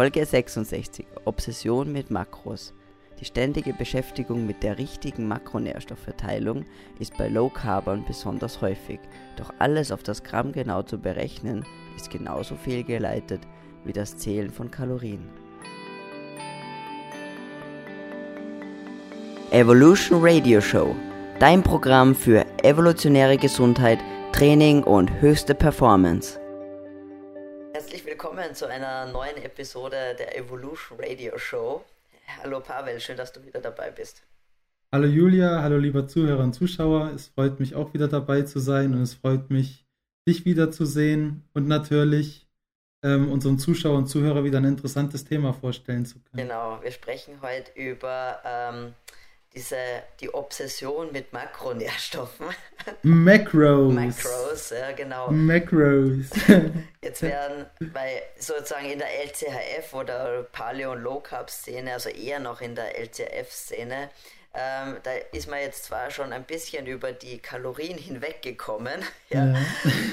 Folge 66. Obsession mit Makros. Die ständige Beschäftigung mit der richtigen Makronährstoffverteilung ist bei Low Carbon besonders häufig, doch alles auf das Gramm genau zu berechnen, ist genauso fehlgeleitet wie das Zählen von Kalorien. Evolution Radio Show, dein Programm für evolutionäre Gesundheit, Training und höchste Performance. Willkommen zu einer neuen Episode der Evolution Radio Show. Hallo Pavel, schön, dass du wieder dabei bist. Hallo Julia, hallo lieber Zuhörer und Zuschauer. Es freut mich auch wieder dabei zu sein und es freut mich, dich wiederzusehen und natürlich ähm, unseren Zuschauern und Zuhörern wieder ein interessantes Thema vorstellen zu können. Genau, wir sprechen heute über ähm, diese, die Obsession mit Makronährstoffen. Macros. Macros, ja genau. Macros. Jetzt werden bei sozusagen in der LCHF oder Paleo- und Low-Carb-Szene, also eher noch in der LCF-Szene, ähm, da ist man jetzt zwar schon ein bisschen über die Kalorien hinweggekommen. Ja. ja.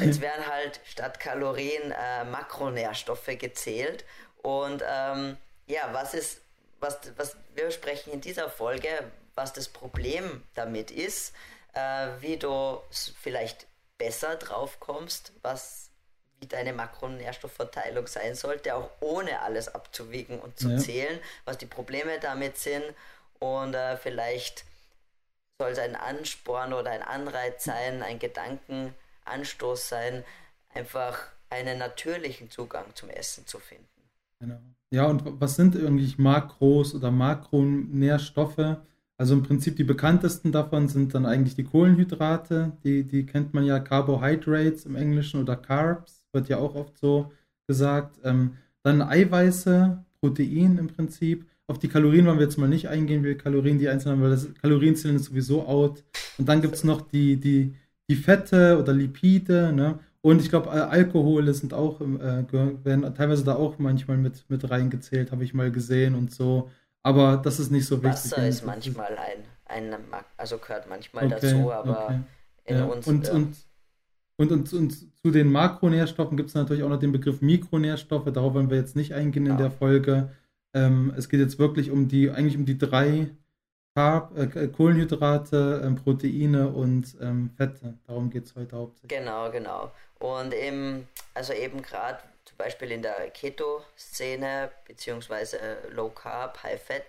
Jetzt werden halt statt Kalorien äh, Makronährstoffe gezählt. Und ähm, ja, was ist, was, was wir sprechen in dieser Folge, was das Problem damit ist, äh, wie du vielleicht besser drauf kommst, was wie deine Makronährstoffverteilung sein sollte, auch ohne alles abzuwiegen und zu ja. zählen, was die Probleme damit sind und äh, vielleicht soll es ein Ansporn oder ein Anreiz sein, ein Gedankenanstoß sein, einfach einen natürlichen Zugang zum Essen zu finden. Genau. Ja, und was sind eigentlich Makros oder Makronährstoffe? Also im Prinzip die bekanntesten davon sind dann eigentlich die Kohlenhydrate, die, die kennt man ja Carbohydrates im Englischen oder Carbs, wird ja auch oft so gesagt. Ähm, dann Eiweiße, Protein im Prinzip. Auf die Kalorien wollen wir jetzt mal nicht eingehen, wie Kalorien die einzeln haben, weil das Kalorienzählen ist sowieso out. Und dann gibt es noch die, die, die Fette oder Lipide, ne? Und ich glaube, Alkohole sind auch, äh, werden teilweise da auch manchmal mit, mit reingezählt, habe ich mal gesehen und so. Aber das ist nicht so wichtig. Wasser ist manchmal ein, ein also gehört manchmal okay, dazu, aber okay. in ja. uns. Und, und, und, und, und, zu den Makronährstoffen gibt es natürlich auch noch den Begriff Mikronährstoffe, darauf wollen wir jetzt nicht eingehen in ja. der Folge. Ähm, es geht jetzt wirklich um die, eigentlich um die drei Carb, äh, Kohlenhydrate, äh, Proteine und ähm, Fette. Darum geht es heute hauptsächlich. Genau, genau. Und eben, also eben gerade zum Beispiel in der Keto-Szene, beziehungsweise äh, Low Carb, High Fat.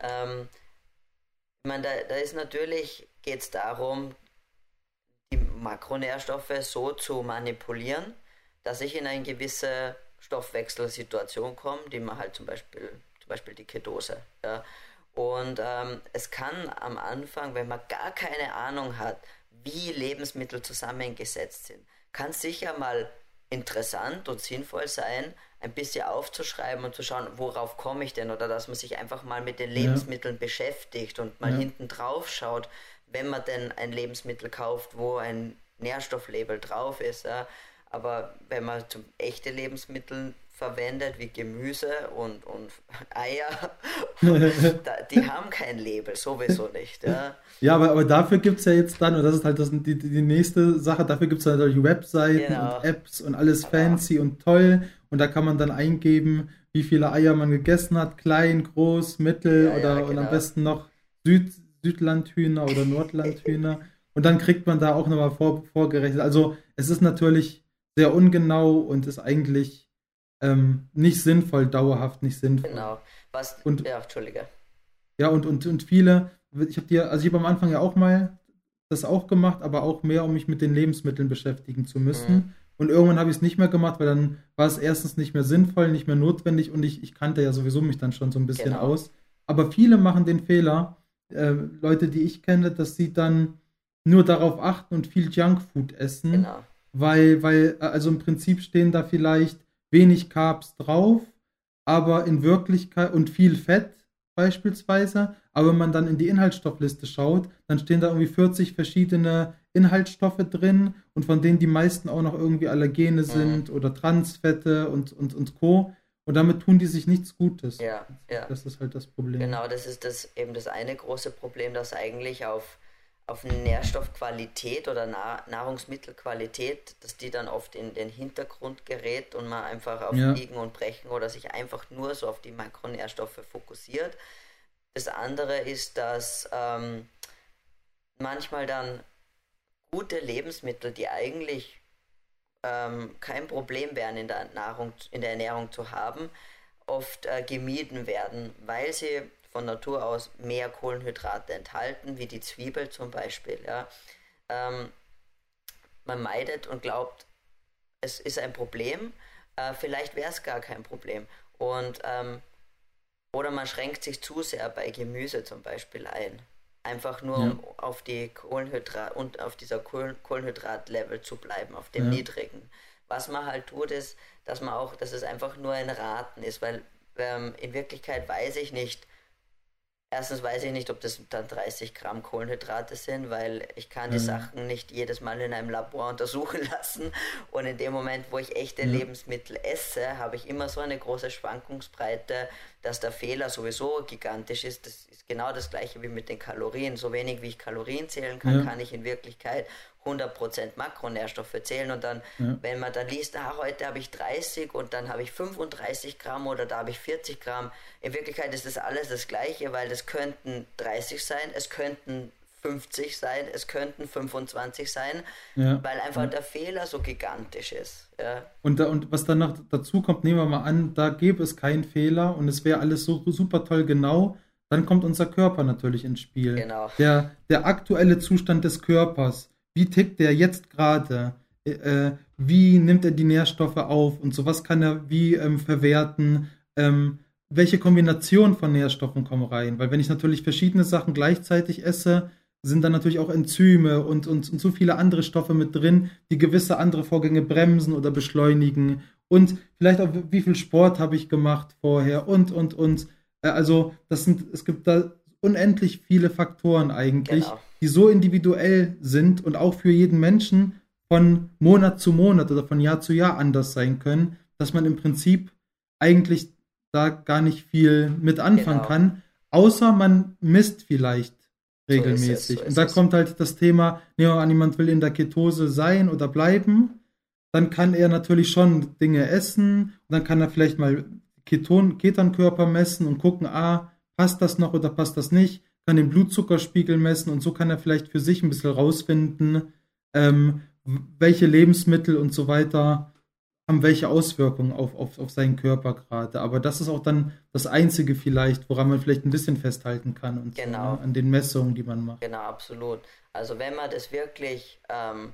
Ähm, ich meine, da, da ist natürlich, geht es darum, die Makronährstoffe so zu manipulieren, dass ich in eine gewisse Stoffwechselsituation komme, die man halt zum Beispiel, zum Beispiel die Ketose. Ja. Und ähm, es kann am Anfang, wenn man gar keine Ahnung hat, wie Lebensmittel zusammengesetzt sind, kann sicher mal interessant und sinnvoll sein, ein bisschen aufzuschreiben und zu schauen, worauf komme ich denn oder dass man sich einfach mal mit den Lebensmitteln ja. beschäftigt und mal ja. hinten drauf schaut, wenn man denn ein Lebensmittel kauft, wo ein Nährstofflabel drauf ist. Ja. Aber wenn man zum echte Lebensmittel verwendet, wie Gemüse und, und Eier. die haben kein Label, sowieso nicht. Ja, ja aber, aber dafür gibt es ja jetzt dann, und das ist halt das, die, die nächste Sache, dafür gibt es natürlich Webseiten genau. und Apps und alles fancy ja. und toll. Und da kann man dann eingeben, wie viele Eier man gegessen hat, klein, groß, mittel ja, oder genau. und am besten noch Süd, Südlandhühner oder Nordlandhühner. und dann kriegt man da auch nochmal vor, vorgerechnet. Also es ist natürlich sehr ungenau und ist eigentlich ähm, nicht sinnvoll, dauerhaft nicht sinnvoll. Genau. Was, und, ja, Entschuldige. Ja, und, und, und viele, ich habe dir, also ich habe am Anfang ja auch mal das auch gemacht, aber auch mehr, um mich mit den Lebensmitteln beschäftigen zu müssen. Mhm. Und irgendwann habe ich es nicht mehr gemacht, weil dann war es erstens nicht mehr sinnvoll, nicht mehr notwendig und ich, ich kannte ja sowieso mich dann schon so ein bisschen genau. aus. Aber viele machen den Fehler, äh, Leute, die ich kenne, dass sie dann nur darauf achten und viel Junkfood essen. Genau. Weil, weil, äh, also im Prinzip stehen da vielleicht wenig Carbs drauf, aber in Wirklichkeit und viel Fett beispielsweise. Aber wenn man dann in die Inhaltsstoffliste schaut, dann stehen da irgendwie 40 verschiedene Inhaltsstoffe drin und von denen die meisten auch noch irgendwie Allergene mhm. sind oder Transfette und, und, und Co. Und damit tun die sich nichts Gutes. Ja, ja. Das ist halt das Problem. Genau, das ist das eben das eine große Problem, dass eigentlich auf auf Nährstoffqualität oder Nahrungsmittelqualität, dass die dann oft in den Hintergrund gerät und man einfach auf ja. Biegen und Brechen oder sich einfach nur so auf die Makronährstoffe fokussiert. Das andere ist, dass ähm, manchmal dann gute Lebensmittel, die eigentlich ähm, kein Problem wären in der Nahrung, in der Ernährung zu haben, oft äh, gemieden werden, weil sie von Natur aus mehr Kohlenhydrate enthalten, wie die Zwiebel zum Beispiel. Ja. Ähm, man meidet und glaubt, es ist ein Problem, äh, vielleicht wäre es gar kein Problem. Und ähm, oder man schränkt sich zu sehr bei Gemüse zum Beispiel ein. Einfach nur, ja. um auf die Kohlenhydrat und auf dieser Kohlenhydrat-Level zu bleiben, auf dem ja. niedrigen. Was man halt tut, ist, dass man auch, dass es einfach nur ein Raten ist, weil ähm, in Wirklichkeit weiß ich nicht, Erstens weiß ich nicht, ob das dann 30 Gramm Kohlenhydrate sind, weil ich kann die mhm. Sachen nicht jedes Mal in einem Labor untersuchen lassen. Und in dem Moment, wo ich echte mhm. Lebensmittel esse, habe ich immer so eine große Schwankungsbreite, dass der Fehler sowieso gigantisch ist. Das ist genau das gleiche wie mit den Kalorien. So wenig wie ich Kalorien zählen kann, ja. kann ich in Wirklichkeit 100% Makronährstoffe zählen und dann, ja. wenn man dann liest, ah, heute habe ich 30 und dann habe ich 35 Gramm oder da habe ich 40 Gramm, in Wirklichkeit ist das alles das gleiche, weil das könnten 30 sein, es könnten 50 sein, es könnten 25 sein, ja. weil einfach ja. der Fehler so gigantisch ist. Ja. Und, da, und was dann noch dazu kommt, nehmen wir mal an, da gäbe es keinen Fehler und es wäre alles so super toll genau, dann kommt unser Körper natürlich ins Spiel. Genau. Der, der aktuelle Zustand des Körpers, wie tickt der jetzt gerade? Äh, äh, wie nimmt er die Nährstoffe auf und so? Was kann er wie ähm, verwerten? Ähm, welche Kombination von Nährstoffen kommen rein? Weil wenn ich natürlich verschiedene Sachen gleichzeitig esse, sind dann natürlich auch Enzyme und, und, und so viele andere Stoffe mit drin, die gewisse andere Vorgänge bremsen oder beschleunigen. Und vielleicht auch, wie viel Sport habe ich gemacht vorher und, und, und. Äh, also, das sind, es gibt da unendlich viele Faktoren eigentlich, genau die so individuell sind und auch für jeden Menschen von Monat zu Monat oder von Jahr zu Jahr anders sein können, dass man im Prinzip eigentlich da gar nicht viel mit anfangen genau. kann, außer man misst vielleicht regelmäßig. So so und da kommt halt das Thema, nehmen wir an, jemand will in der Ketose sein oder bleiben, dann kann er natürlich schon Dinge essen. Und dann kann er vielleicht mal Keton, Ketonkörper messen und gucken, ah, passt das noch oder passt das nicht? Kann den Blutzuckerspiegel messen und so kann er vielleicht für sich ein bisschen rausfinden, ähm, welche Lebensmittel und so weiter haben welche Auswirkungen auf, auf, auf seinen Körper gerade. Aber das ist auch dann das Einzige vielleicht, woran man vielleicht ein bisschen festhalten kann und genau. so, ne, an den Messungen, die man macht. Genau, absolut. Also wenn man das wirklich, ähm,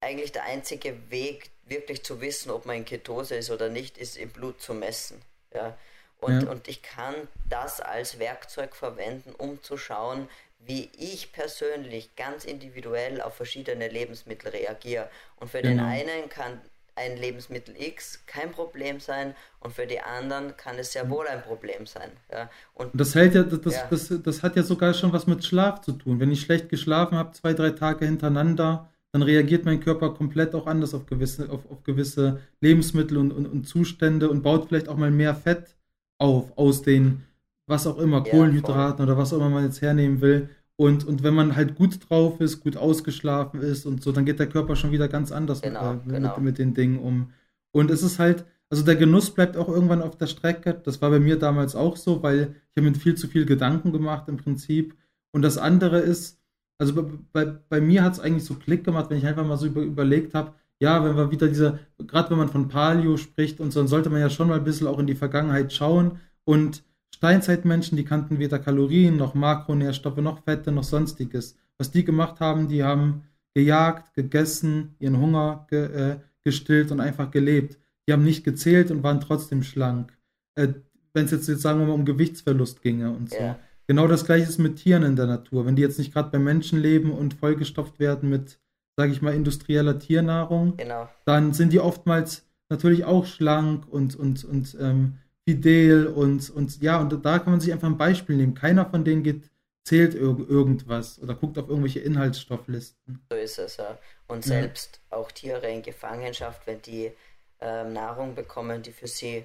eigentlich der einzige Weg, wirklich zu wissen, ob man in Ketose ist oder nicht, ist im Blut zu messen. Ja. Und, ja. und ich kann das als Werkzeug verwenden, um zu schauen, wie ich persönlich ganz individuell auf verschiedene Lebensmittel reagiere. Und für genau. den einen kann ein Lebensmittel X kein Problem sein und für die anderen kann es sehr mhm. wohl ein Problem sein. Ja. Und das hält ja, das, ja. Das, das, das, hat ja sogar schon was mit Schlaf zu tun. Wenn ich schlecht geschlafen habe, zwei, drei Tage hintereinander, dann reagiert mein Körper komplett auch anders auf gewisse, auf, auf gewisse Lebensmittel und, und, und Zustände und baut vielleicht auch mal mehr Fett auf aus den, was auch immer, Kohlenhydraten voll. oder was auch immer man jetzt hernehmen will. Und, und wenn man halt gut drauf ist, gut ausgeschlafen ist und so, dann geht der Körper schon wieder ganz anders genau, mit, genau. Mit, mit, den Dingen um. Und es ist halt, also der Genuss bleibt auch irgendwann auf der Strecke. Das war bei mir damals auch so, weil ich habe mir viel zu viel Gedanken gemacht im Prinzip. Und das andere ist, also bei, bei, bei mir hat es eigentlich so Klick gemacht, wenn ich einfach mal so über, überlegt habe, ja, wenn wir wieder diese, gerade wenn man von Palio spricht und so, dann sollte man ja schon mal ein bisschen auch in die Vergangenheit schauen. Und Steinzeitmenschen, die kannten weder Kalorien noch Makronährstoffe noch Fette noch sonstiges. Was die gemacht haben, die haben gejagt, gegessen, ihren Hunger ge, äh, gestillt und einfach gelebt. Die haben nicht gezählt und waren trotzdem schlank. Äh, wenn es jetzt, jetzt sagen wir mal um Gewichtsverlust ginge und so. Ja. Genau das gleiche ist mit Tieren in der Natur. Wenn die jetzt nicht gerade bei Menschen leben und vollgestopft werden mit sage ich mal, industrieller Tiernahrung, genau. dann sind die oftmals natürlich auch schlank und, und, und ähm, fidel und, und ja, und da kann man sich einfach ein Beispiel nehmen. Keiner von denen geht, zählt irg irgendwas oder guckt auf irgendwelche Inhaltsstofflisten. So ist es, ja. Und selbst ja. auch Tiere in Gefangenschaft, wenn die ähm, Nahrung bekommen, die für sie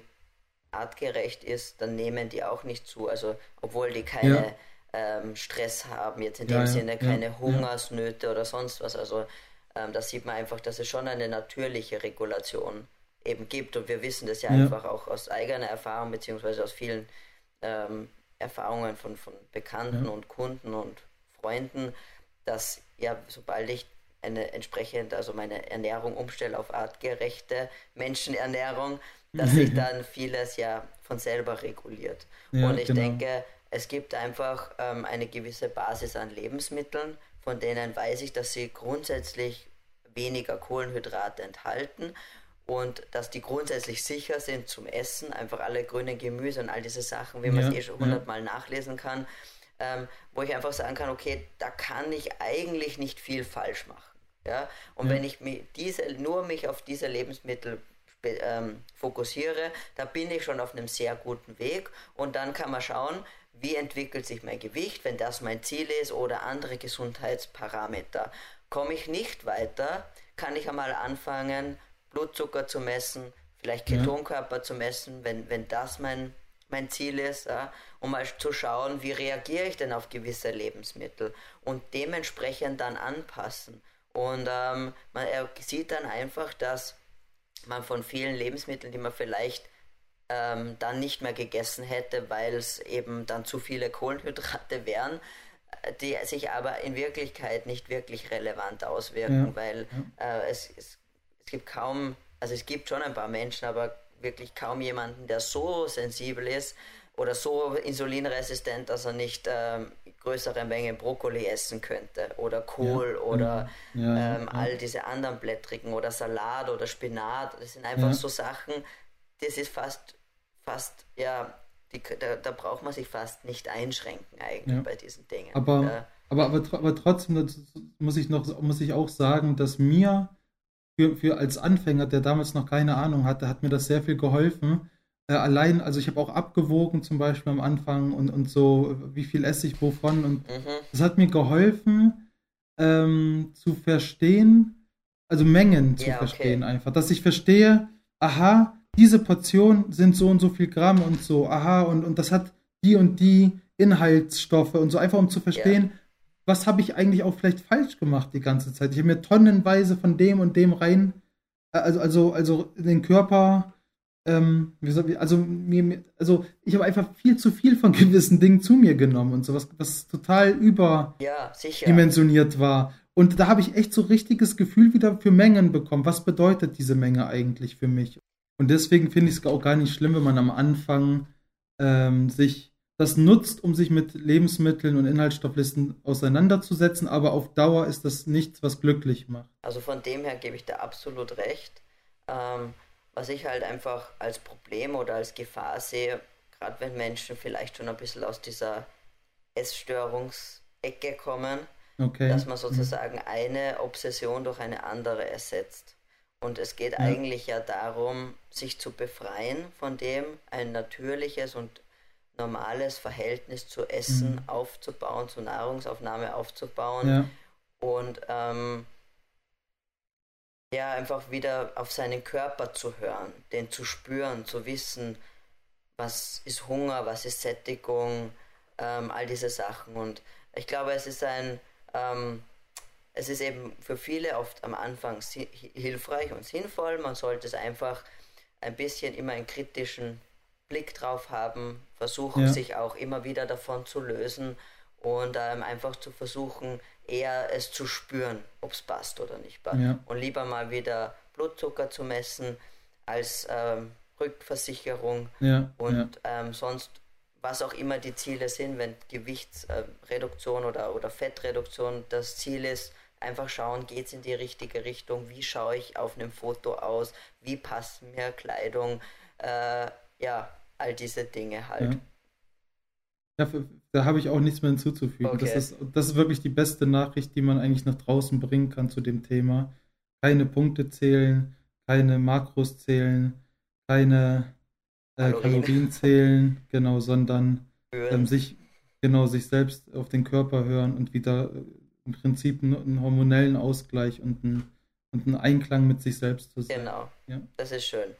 artgerecht ist, dann nehmen die auch nicht zu. Also obwohl die keine ja ähm, Stress haben, jetzt in dem ja, Sinne keine Hungersnöte oder sonst was. Also ähm, da sieht man einfach, dass es schon eine natürliche Regulation eben gibt. Und wir wissen das ja, einfach auch aus eigener Erfahrung, beziehungsweise aus vielen ähm, Erfahrungen von, von Bekannten und Kunden und Freunden, dass ja, sobald ich eine entsprechend, also meine Ernährung umstelle auf artgerechte Menschenernährung, dass sich dann vieles ja von selber reguliert. Ja, und ich genau. denke, es gibt einfach ähm, eine gewisse Basis an Lebensmitteln, von denen weiß ich, dass sie grundsätzlich weniger Kohlenhydrate enthalten und dass die grundsätzlich sicher sind zum Essen, einfach alle grünen Gemüse und all diese Sachen, wie man es eh schon hundertmal ja. nachlesen kann, ähm, wo ich einfach sagen kann, okay, da kann ich eigentlich nicht viel falsch machen. Ja? Und ja. wenn ich mich diese, nur mich auf diese Lebensmittel ähm, fokussiere, da bin ich schon auf einem sehr guten Weg und dann kann man schauen, wie entwickelt sich mein Gewicht, wenn das mein Ziel ist oder andere Gesundheitsparameter. Komme ich nicht weiter, kann ich einmal anfangen, Blutzucker zu messen, vielleicht Ketonkörper ja. zu messen, wenn, wenn das mein, mein Ziel ist, ja, um mal zu schauen, wie reagiere ich denn auf gewisse Lebensmittel und dementsprechend dann anpassen. Und ähm, man sieht dann einfach, dass man von vielen Lebensmitteln, die man vielleicht ähm, dann nicht mehr gegessen hätte, weil es eben dann zu viele Kohlenhydrate wären, die sich aber in Wirklichkeit nicht wirklich relevant auswirken, ja. weil äh, es, es, es gibt kaum, also es gibt schon ein paar Menschen, aber wirklich kaum jemanden, der so sensibel ist oder so insulinresistent, dass er nicht ähm, größere Mengen Brokkoli essen könnte oder Kohl ja, oder ja, ähm, all diese anderen Blättrigen oder Salat oder Spinat. Das sind einfach so Sachen, das ist fast, fast, ja, die, da, da, braucht man sich fast nicht einschränken eigentlich bei diesen Dingen. Aber, aber, aber, aber trotzdem muss ich noch, muss ich auch sagen, dass mir für, für als Anfänger, der damals noch keine Ahnung hatte, hat mir das sehr viel geholfen, äh, allein, also ich habe auch abgewogen zum Beispiel am Anfang und, und so, wie viel esse ich wovon. Und mhm. das hat mir geholfen ähm, zu verstehen, also Mengen zu ja, verstehen okay. einfach. Dass ich verstehe, aha, diese Portion sind so und so viel Gramm und so, aha, und, und das hat die und die Inhaltsstoffe und so, einfach um zu verstehen, ja. Was habe ich eigentlich auch vielleicht falsch gemacht die ganze Zeit. Ich habe mir tonnenweise von dem und dem rein, äh, also, also, also in den Körper ähm, also, mir, also ich habe einfach viel zu viel von gewissen Dingen zu mir genommen und sowas, was total überdimensioniert ja, war. Und da habe ich echt so richtiges Gefühl wieder für Mengen bekommen. Was bedeutet diese Menge eigentlich für mich? Und deswegen finde ich es auch gar nicht schlimm, wenn man am Anfang ähm, sich das nutzt, um sich mit Lebensmitteln und Inhaltsstofflisten auseinanderzusetzen, aber auf Dauer ist das nichts, was glücklich macht. Also von dem her gebe ich da absolut recht. Ähm, was ich halt einfach als Problem oder als Gefahr sehe, gerade wenn Menschen vielleicht schon ein bisschen aus dieser Essstörungsecke kommen, okay. dass man mhm. sozusagen mhm. eine Obsession durch eine andere ersetzt. Und es geht ja. eigentlich ja darum, sich zu befreien von dem, ein natürliches und normales Verhältnis zu Essen mhm. aufzubauen, zur Nahrungsaufnahme aufzubauen. Ja. Und ähm, ja, einfach wieder auf seinen Körper zu hören, den zu spüren, zu wissen, was ist Hunger, was ist Sättigung, ähm, all diese Sachen. Und ich glaube, es ist ein, ähm, es ist eben für viele oft am Anfang hilfreich und sinnvoll. Man sollte es einfach ein bisschen immer einen kritischen Blick drauf haben, versuchen ja. sich auch immer wieder davon zu lösen und ähm, einfach zu versuchen, eher es zu spüren, ob es passt oder nicht passt. Ja. Und lieber mal wieder Blutzucker zu messen als ähm, Rückversicherung ja, und. Ähm, sonst was auch immer die Ziele sind, wenn Gewichtsreduktion äh, oder, oder Fettreduktion das Ziel ist, einfach schauen, geht es in die richtige Richtung, wie schaue ich auf einem Foto aus, wie passt mir Kleidung, äh, ja, all diese Dinge halt. Ja, da habe ich auch nichts mehr hinzuzufügen. Okay. Das, ist, das ist wirklich die beste Nachricht, die man eigentlich nach draußen bringen kann zu dem Thema. Keine Punkte zählen, keine Makros zählen, keine äh, Kalorien zählen, genau, sondern ähm, sich genau sich selbst auf den Körper hören und wieder äh, im Prinzip einen, einen hormonellen Ausgleich und einen, und einen Einklang mit sich selbst zu sein. Genau, ja. das ist schön.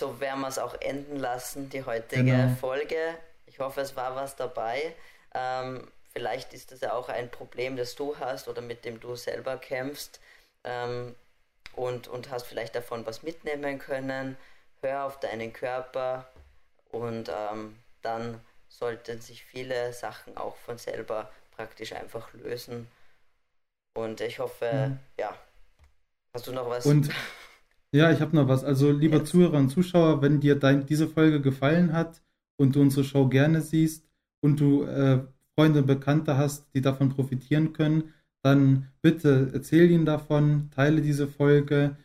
So werden wir es auch enden lassen, die heutige genau. Folge. Ich hoffe, es war was dabei. Ähm, vielleicht ist das ja auch ein Problem, das du hast oder mit dem du selber kämpfst ähm, und, und hast vielleicht davon was mitnehmen können. Hör auf deinen Körper und ähm, dann sollten sich viele Sachen auch von selber praktisch einfach lösen. Und ich hoffe, mhm. ja. Hast du noch was? Und ja, ich habe noch was. Also, lieber Jetzt. Zuhörer und Zuschauer, wenn dir dein, diese Folge gefallen hat und du unsere Show gerne siehst und du äh, Freunde und Bekannte hast, die davon profitieren können, dann bitte erzähl ihnen davon, teile diese Folge,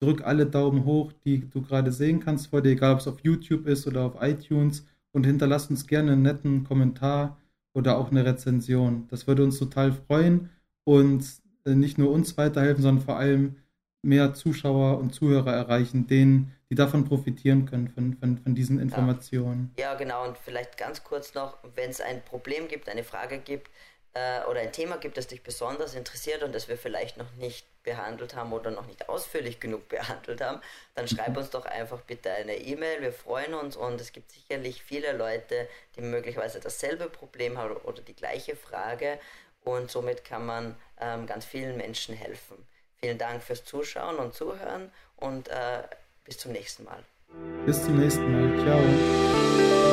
drück alle Daumen hoch, die du gerade sehen kannst vor dir, egal ob es auf YouTube ist oder auf iTunes und hinterlass uns gerne einen netten Kommentar oder auch eine Rezension. Das würde uns total freuen und äh, nicht nur uns weiterhelfen, sondern vor allem mehr Zuschauer und Zuhörer erreichen, denen, die davon profitieren können, von, von, von diesen Informationen. Ja. ja, genau. Und vielleicht ganz kurz noch, wenn es ein Problem gibt, eine Frage gibt, äh, oder ein Thema gibt, das dich besonders interessiert und das wir vielleicht noch nicht behandelt haben oder noch nicht ausführlich genug behandelt haben, dann schreib mhm. uns doch einfach bitte eine E-Mail. Wir freuen uns und es gibt sicherlich viele Leute, die möglicherweise dasselbe Problem haben oder die gleiche Frage und somit kann man ähm, ganz vielen Menschen helfen. Vielen Dank fürs Zuschauen und Zuhören und äh, bis zum nächsten Mal. Bis zum nächsten Mal. Ciao.